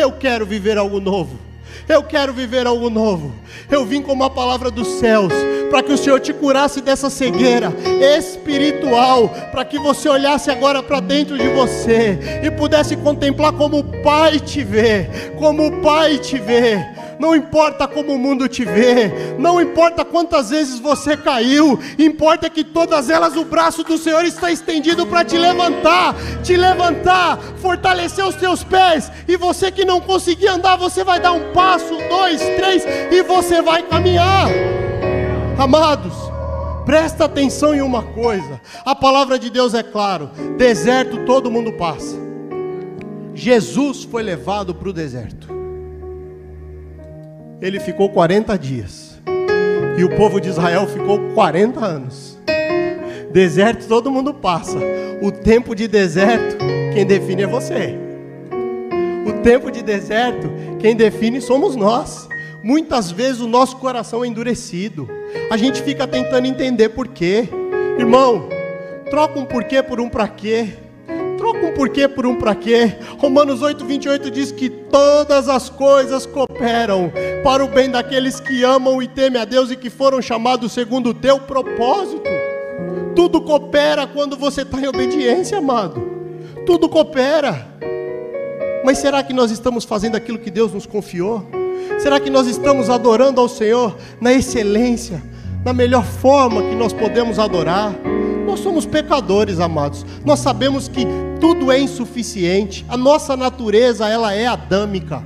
Eu quero viver algo novo. Eu quero viver algo novo. Eu vim com uma palavra dos céus para que o Senhor te curasse dessa cegueira espiritual, para que você olhasse agora para dentro de você e pudesse contemplar como o Pai te vê, como o Pai te vê não importa como o mundo te vê, não importa quantas vezes você caiu, importa que todas elas o braço do Senhor está estendido para te levantar, te levantar, fortalecer os teus pés, e você que não conseguir andar, você vai dar um passo, dois, três, e você vai caminhar. Amados, presta atenção em uma coisa: a palavra de Deus é claro, deserto todo mundo passa. Jesus foi levado para o deserto ele ficou 40 dias. E o povo de Israel ficou 40 anos. Deserto todo mundo passa. O tempo de deserto, quem define é você. O tempo de deserto, quem define somos nós. Muitas vezes o nosso coração é endurecido. A gente fica tentando entender por quê. Irmão, troca um porquê por um para quê. Um porquê por um para quê. Romanos 8, 28 diz que todas as coisas cooperam para o bem daqueles que amam e temem a Deus e que foram chamados segundo o teu propósito. Tudo coopera quando você está em obediência, amado. Tudo coopera. Mas será que nós estamos fazendo aquilo que Deus nos confiou? Será que nós estamos adorando ao Senhor na excelência, na melhor forma que nós podemos adorar? Nós somos pecadores, amados. Nós sabemos que tudo é insuficiente. A nossa natureza, ela é adâmica.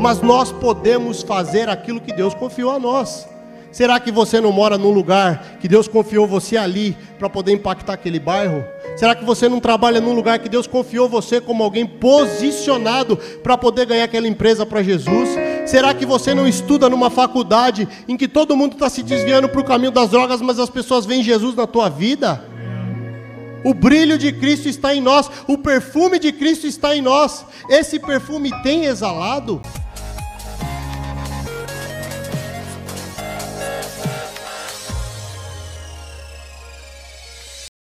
Mas nós podemos fazer aquilo que Deus confiou a nós. Será que você não mora num lugar que Deus confiou você ali para poder impactar aquele bairro? Será que você não trabalha num lugar que Deus confiou você como alguém posicionado para poder ganhar aquela empresa para Jesus? Será que você não estuda numa faculdade em que todo mundo está se desviando para o caminho das drogas, mas as pessoas veem Jesus na tua vida? O brilho de Cristo está em nós, o perfume de Cristo está em nós. Esse perfume tem exalado?